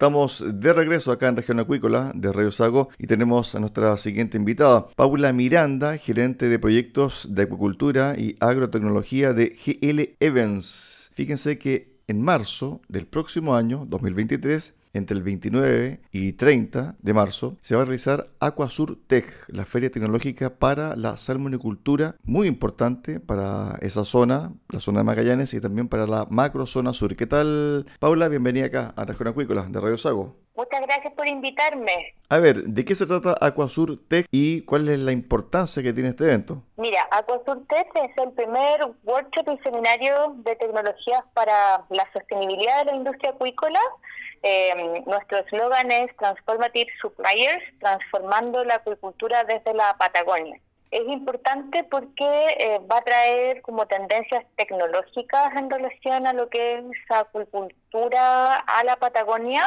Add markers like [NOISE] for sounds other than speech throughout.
Estamos de regreso acá en Región Acuícola de Radio Sago y tenemos a nuestra siguiente invitada, Paula Miranda, gerente de proyectos de acuicultura y agrotecnología de GL Evans. Fíjense que en marzo del próximo año, 2023, entre el 29 y 30 de marzo se va a realizar Aquasur Tech, la feria tecnológica para la salmonicultura, muy importante para esa zona, la zona de Magallanes y también para la macro zona sur. ¿Qué tal, Paula? Bienvenida acá a Región Acuícola de Radio Sago. Muchas gracias por invitarme. A ver, ¿de qué se trata Aquasur Tech y cuál es la importancia que tiene este evento? Mira, Aquasur Tech es el primer workshop y seminario de tecnologías para la sostenibilidad de la industria acuícola eh, nuestro eslogan es Transformative Suppliers, transformando la acuicultura desde la Patagonia. Es importante porque eh, va a traer como tendencias tecnológicas en relación a lo que es acuicultura a la Patagonia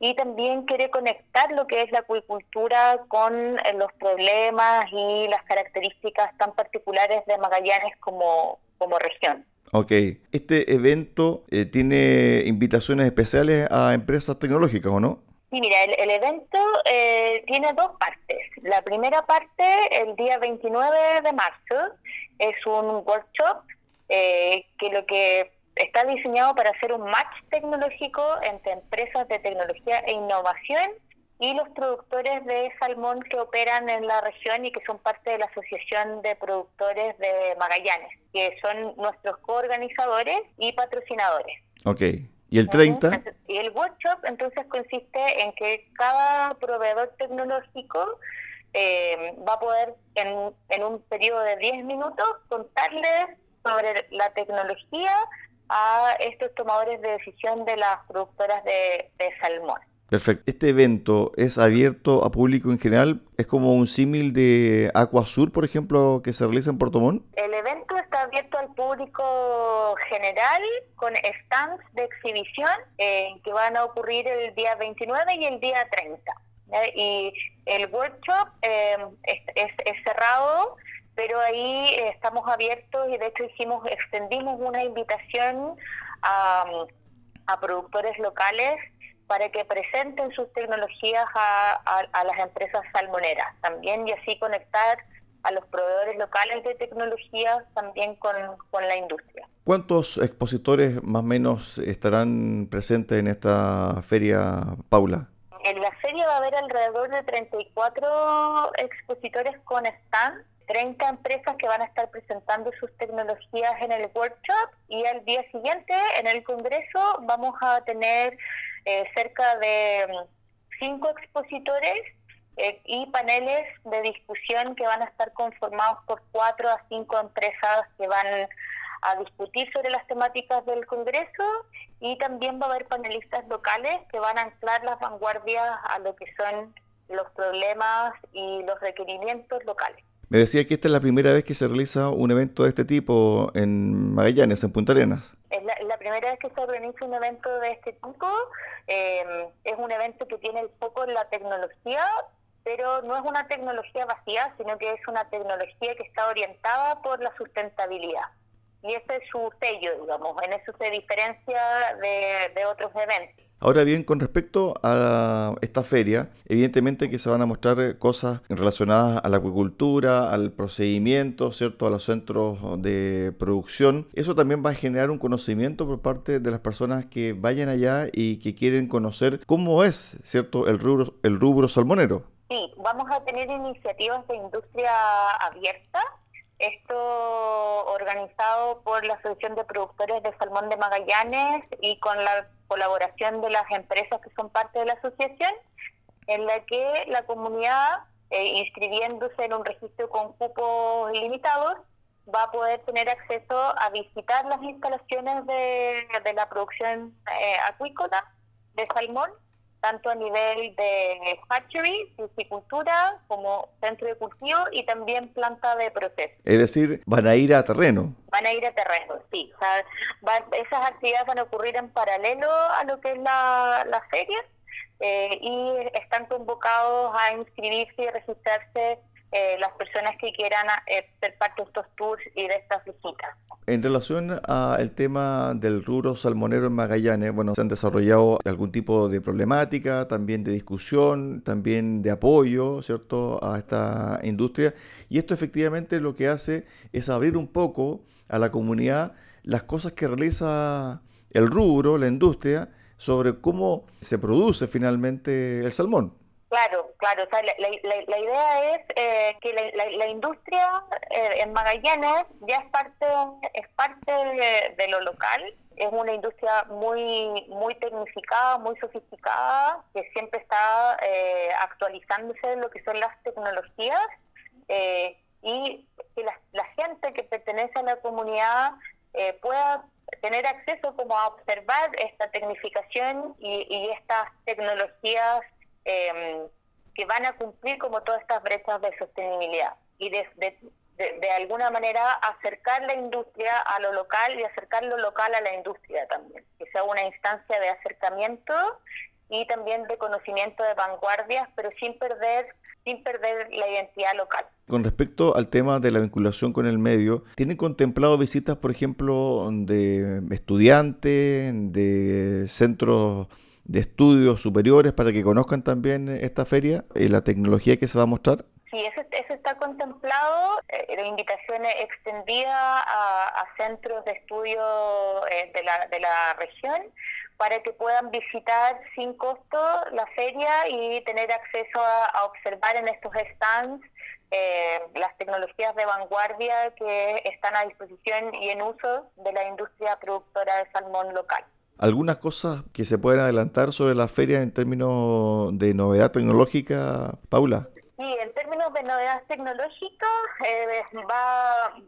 y también quiere conectar lo que es la acuicultura con eh, los problemas y las características tan particulares de Magallanes como, como región. Ok, este evento eh, tiene invitaciones especiales a empresas tecnológicas, ¿o no? Sí, mira, el, evento eh, tiene dos partes. La primera parte, el día 29 de marzo, es un workshop eh, que lo que está diseñado para hacer un match tecnológico entre empresas de tecnología e innovación y los productores de salmón que operan en la región y que son parte de la Asociación de Productores de Magallanes, que son nuestros coorganizadores y patrocinadores. Ok. ¿Y el 30? Y el workshop entonces consiste en que cada proveedor tecnológico eh, va a poder en, en un periodo de 10 minutos contarles sobre la tecnología a estos tomadores de decisión de las productoras de salmón. Perfecto. ¿Este evento es abierto a público en general? ¿Es como un símil de Aquasur, por ejemplo, que se realiza en Puerto Montt? El evento está abierto al público general con stands de exhibición eh, que van a ocurrir el día 29 y el día 30. Y el workshop eh, es, cerrado pero ahí estamos abiertos y de hecho hicimos, extendimos una invitación a, a productores locales para que presenten sus tecnologías a, a, las empresas salmoneras también y así conectar a los proveedores locales de tecnología también con, con la industria. ¿Cuántos expositores más o menos estarán presentes en esta feria, Paula? En la feria va a haber alrededor de 34 expositores con stand 30 empresas que van a estar presentando sus tecnologías en el workshop y al día siguiente en el Congreso vamos a tener eh, cerca de mm, cinco expositores eh, y paneles de discusión que van a estar conformados por cuatro a cinco empresas que van a discutir sobre las temáticas del Congreso y también va a haber panelistas locales que van a anclar las vanguardias a lo que son los problemas y los requerimientos locales. Me decía que esta es la primera vez que se realiza un evento de este tipo en Magallanes, en Punta Arenas. Es la, primera vez que se organiza un evento de este tipo. Eh, es un evento que tiene el foco en la tecnología, pero no es una tecnología vacía, sino que es una tecnología que está orientada por la sustentabilidad. Y ese es su sello, digamos, en eso se diferencia de otros eventos. Ahora bien, con respecto a esta feria, evidentemente que se van a mostrar cosas relacionadas a la acuicultura, al procedimiento, ¿cierto? A los centros de producción. Eso también va a generar un conocimiento por parte de las personas que vayan allá y que quieren conocer cómo es, ¿cierto? El rubro, el rubro salmonero. Sí, vamos a tener iniciativas de industria abierta. Esto organizado por la Asociación de Productores de Salmón de Magallanes y con la colaboración de las empresas que son parte de la asociación, en la que la comunidad, eh, inscribiéndose en un registro con cupos limitados, va a poder tener acceso a visitar las instalaciones de, la producción eh, acuícola de salmón tanto a nivel de hatchery, piscicultura, como centro de cultivo y también planta de proceso. Es decir, van a ir a terreno. Van a ir a terreno, sí. esas actividades van a ocurrir en paralelo a lo que es la, la feria eh, y están convocados a inscribirse y registrarse eh, las personas que quieran eh, ser parte de estos tours y de estas visitas. En relación al tema del rubro salmonero en Magallanes, bueno, se han desarrollado algún tipo de problemática, también de discusión, también de apoyo, ¿cierto?, a esta industria. Y esto efectivamente lo que hace es abrir un poco a la comunidad las cosas que realiza el rubro, la industria, sobre cómo se produce finalmente el salmón. Claro, claro. O sea, la, la, idea es eh, que la, industria eh, en Magallanes ya es parte es parte de, lo local. Es una industria muy muy tecnificada, muy sofisticada, que siempre está eh, actualizándose en lo que son las tecnologías y que la, gente que pertenece a la comunidad pueda tener acceso como a observar esta tecnificación y, y estas tecnologías eh, que van a cumplir como todas estas brechas de sostenibilidad y de, de, alguna manera acercar la industria a lo local y acercar lo local a la industria también, que sea una instancia de acercamiento y también de conocimiento de vanguardias, pero sin perder sin perder la identidad local. Con respecto al tema de la vinculación con el medio, ¿tienen contemplado visitas, por ejemplo, de estudiantes, de centros de estudios superiores para que conozcan también esta feria y la tecnología que se va a mostrar? Sí, eso, está contemplado, eh, la invitación extendida a, centros de estudio eh, de, la, de la región para que puedan visitar sin costo la feria y tener acceso a, observar en estos stands eh, las tecnologías de vanguardia que están a disposición y en uso de la industria productora de salmón local algunas cosas que se pueden adelantar sobre la feria en términos de novedad tecnológica, Paula. Sí, en términos de novedad tecnológica, eh, va,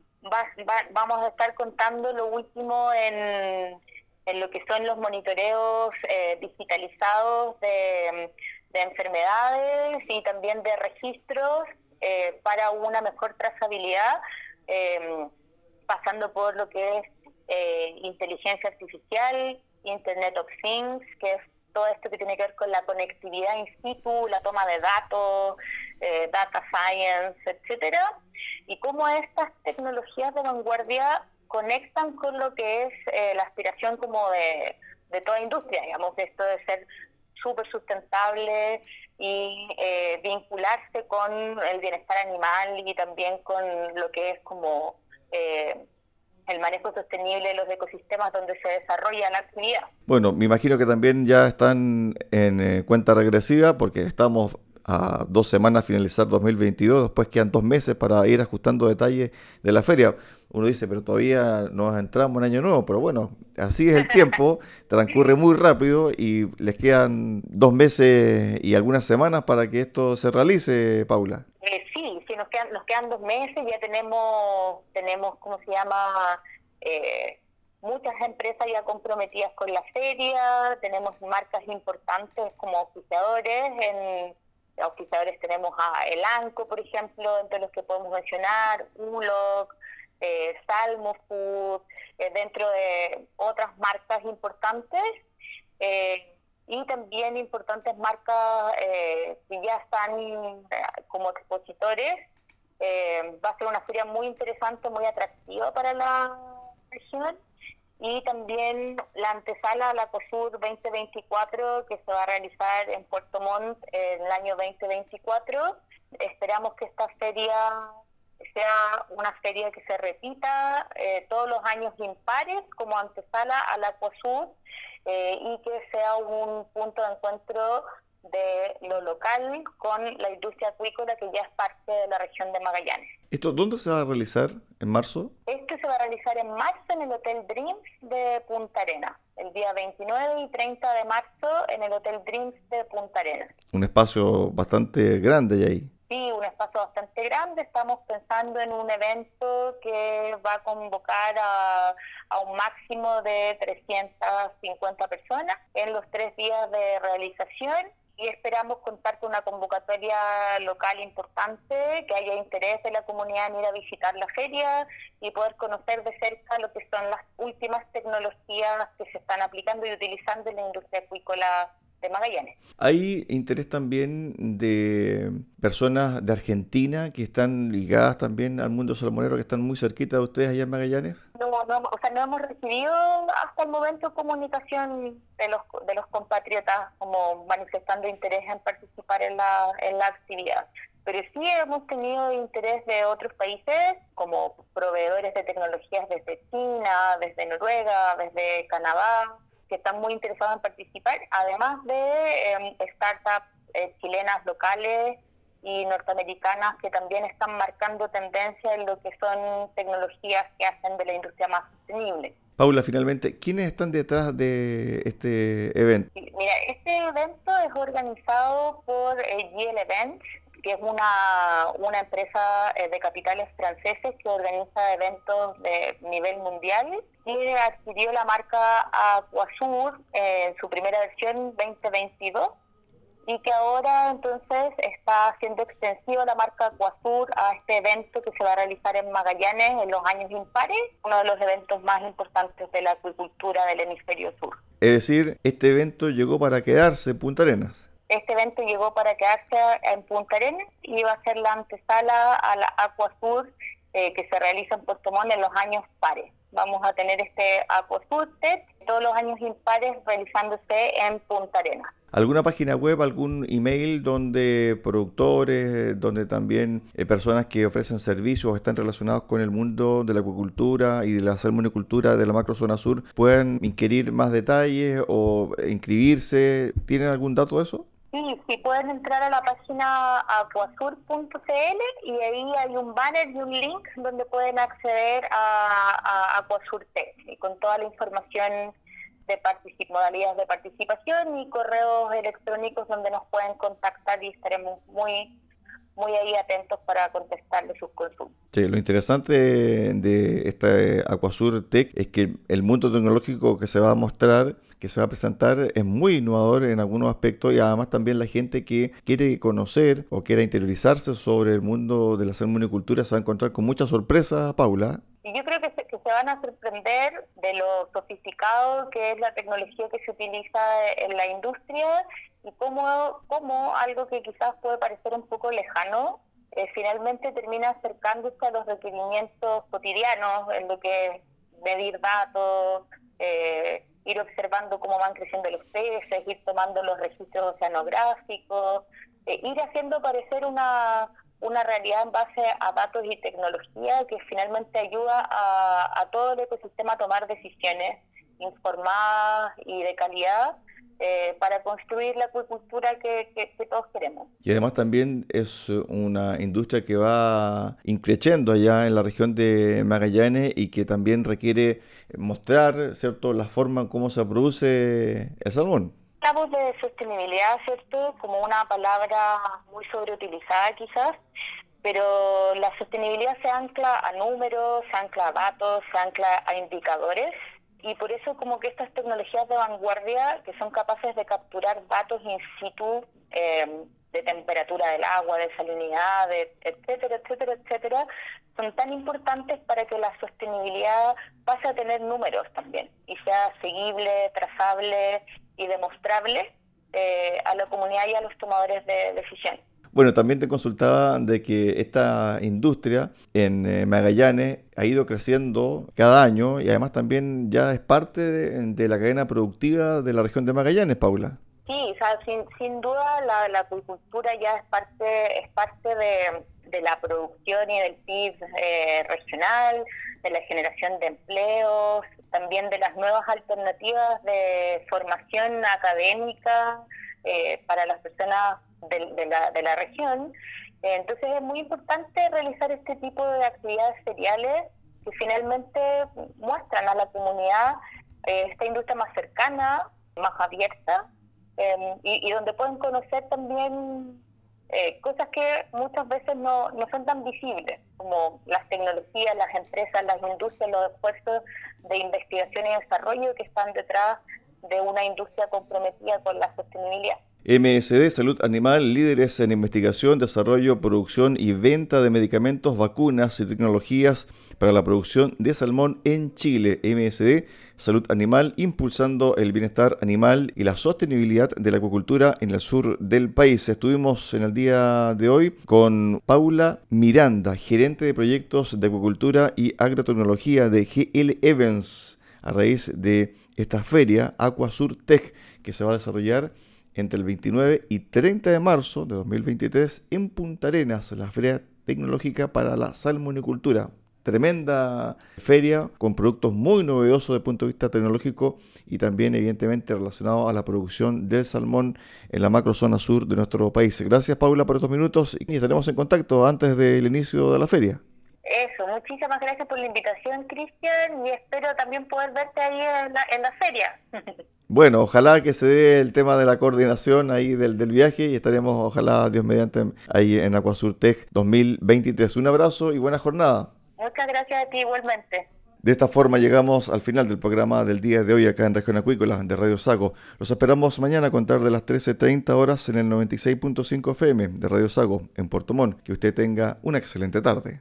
vamos a estar contando lo último en, en lo que son los monitoreos eh, digitalizados de, enfermedades y también de registros eh, para una mejor trazabilidad, pasando por lo que es inteligencia artificial, Internet of Things, que es todo esto que tiene que ver con la conectividad in situ, la toma de datos, eh, data science, etcétera, y cómo estas tecnologías de vanguardia conectan con lo que es eh, la aspiración como de, toda industria, digamos, esto de ser súper sustentable y eh, vincularse con el bienestar animal y también con lo que es como eh, el manejo sostenible de los ecosistemas donde se desarrolla la actividad. Bueno, me imagino que también ya están en eh, cuenta regresiva porque estamos a dos semanas finalizar 2022, después quedan dos meses para ir ajustando detalles de la feria. Uno dice, pero todavía nos entramos en año nuevo, pero bueno, así es el [LAUGHS] tiempo, transcurre muy rápido y les quedan dos meses y algunas semanas para que esto se realice, Paula. Sí, sí, nos quedan, nos quedan dos meses, ya tenemos, tenemos ¿cómo se llama? Eh, muchas empresas ya comprometidas con la feria, tenemos marcas importantes como oficiadores en auspiciadores tenemos a Elanco, por ejemplo, entre los que podemos mencionar, ULOC, eh, Salmo Food, eh, dentro de otras marcas importantes. Eh, y también importantes marcas eh, que ya están como expositores. va a ser una feria muy interesante, muy atractiva para la región y también la antesala la COSUR 2024 que se va a realizar en Puerto Montt en el año 2024. Esperamos que esta feria sea una feria que se repita eh, todos los años impares como antesala a la COSUR eh, y que sea un punto de encuentro de lo local con la industria acuícola que ya es parte de la región de Magallanes. ¿Esto dónde se va a realizar en marzo? Esto se va a realizar en marzo en el Hotel Dreams de Punta Arena, el día 29 y 30 de marzo en el Hotel Dreams de Punta Arena. Un espacio bastante grande ahí. Sí, un espacio bastante grande. Estamos pensando en un evento que va a convocar a, un máximo de 350 personas en los tres días de realización y esperamos contar con una convocatoria local importante, que haya interés de la comunidad en ir a visitar la feria y poder conocer de cerca lo que son las últimas tecnologías que se están aplicando y utilizando en la industria acuícola de Magallanes. ¿Hay interés también de personas de Argentina que están ligadas también al mundo salmonero, que están muy cerquita de ustedes allá en Magallanes? No, no, o sea, no hemos recibido hasta el momento comunicación de los, de los compatriotas como manifestando interés en participar en la, en la actividad. Pero sí hemos tenido interés de otros países, como proveedores de tecnologías desde China, desde Noruega, desde Canadá, que están muy interesados en participar, además de em, startups eh, chilenas locales y norteamericanas que también están marcando tendencia en lo que son tecnologías que hacen de la industria más sostenible. Paula, finalmente, ¿quiénes están detrás de este evento? Mira, este evento es organizado por eh, GL Events, que es una, una empresa eh, de capitales franceses que organiza eventos de nivel mundial y adquirió la marca Aquasur en su primera versión 2022 y que ahora entonces está haciendo extensivo la marca Aquasur a este evento que se va a realizar en Magallanes en los años impares, uno de los eventos más importantes de la acuicultura del hemisferio sur. Es decir, este evento llegó para quedarse Punta Arenas. Este evento llegó para quedarse en Punta Arenas y va a ser la antesala a la Aquasur eh, que se realiza en Puerto Montt en los años pares. Vamos a tener este Aquasur todos los años impares realizándose en Punta Arenas. ¿Alguna página web, algún email donde productores, donde también eh, personas que ofrecen servicios o están relacionados con el mundo de la acuicultura y de la salmonicultura de la macrozona sur puedan inquirir más detalles o inscribirse? ¿Tienen algún dato de eso? Sí, sí, pueden entrar a la página aquasur.cl y ahí hay un banner y un link donde pueden acceder a, a Aquasur y con toda la información de modalidades de participación y correos electrónicos donde nos pueden contactar y estaremos muy muy ahí atentos para contestarle sus consultas. Sí, lo interesante de este Aquasur Tech es que el mundo tecnológico que se va a mostrar que se va a presentar es muy innovador en algunos aspectos y además también la gente que quiere conocer o quiera interiorizarse sobre el mundo de la salmonicultura se va a encontrar con muchas sorpresas, Paula. Y yo creo que se, que se van a sorprender de lo sofisticado que es la tecnología que se utiliza en la industria y cómo, cómo algo que quizás puede parecer un poco lejano, eh, finalmente termina acercándose a los requerimientos cotidianos en lo que es medir datos, eh, ir observando cómo van creciendo los peces, ir tomando los registros oceanográficos, eh, ir haciendo parecer una, una realidad en base a datos y tecnología que finalmente ayuda a, todo el ecosistema a tomar decisiones informadas y de calidad eh, para construir la acuicultura que, todos queremos. Y además también es una industria que va increciendo allá en la región de Magallanes y que también requiere mostrar cierto la forma en cómo se produce el salmón. Hablamos de sostenibilidad, ¿cierto? Como una palabra muy sobreutilizada quizás, pero la sostenibilidad se ancla a números, se ancla a datos, se ancla a indicadores y por eso como que estas tecnologías de vanguardia que son capaces de capturar datos in situ eh, de temperatura del agua, de salinidad, de etcétera, etcétera, etcétera, son tan importantes para que la sostenibilidad pase a tener números también y sea seguible, trazable y demostrable eh, a la comunidad y a los tomadores de decisiones. Bueno, también te consultaba de que esta industria en eh, Magallanes ha ido creciendo cada año y además también ya es parte de, la cadena productiva de la región de Magallanes, Paula. Sí, sin duda la, la, acuicultura ya es parte, es parte de, de la producción y del PIB eh, regional, de la generación de empleos, también de las nuevas alternativas de formación académica eh, para las personas de, la, de la región. entonces es muy importante realizar este tipo de actividades seriales que finalmente muestran a la comunidad eh, esta industria más cercana, más abierta, em, y, donde pueden conocer también eh, cosas que muchas veces no, no son tan visibles, como las tecnologías, las empresas, las industrias, los esfuerzos de investigación y desarrollo que están detrás de una industria comprometida con la sostenibilidad. MSD Salud Animal, líderes en investigación, desarrollo, producción y venta de medicamentos, vacunas y tecnologías para la producción de salmón en Chile. MSD Salud Animal, impulsando el bienestar animal y la sostenibilidad de la acuicultura en el sur del país. Estuvimos en el día de hoy con Paula Miranda, gerente de proyectos de acuicultura y agrotecnología de GL Evans, a raíz de esta feria Aquasur Tech que se va a desarrollar entre el 29 y 30 de marzo de 2023 en Punta Arenas, la feria tecnológica para la salmonicultura. Tremenda feria con productos muy novedosos desde el punto de vista tecnológico y también evidentemente relacionado a la producción del salmón en la macrozona sur de nuestro país. Gracias Paula por estos minutos y estaremos en contacto antes del inicio de la feria. Eso, muchísimas gracias por la invitación, Cristian, y espero también poder verte ahí en la, en la feria. [LAUGHS] Bueno, ojalá que se dé el tema de la coordinación ahí del, del viaje y estaremos, ojalá, Dios mediante, ahí en Acuasur Tech 2023. Un abrazo y buena jornada. Muchas gracias a ti igualmente. De esta forma llegamos al final del programa del día de hoy acá en Región Acuícola de Radio Sago. Los esperamos mañana a contar de las 13.30 horas en el 96.5 FM de Radio Sago en Puerto Montt. Que usted tenga una excelente tarde.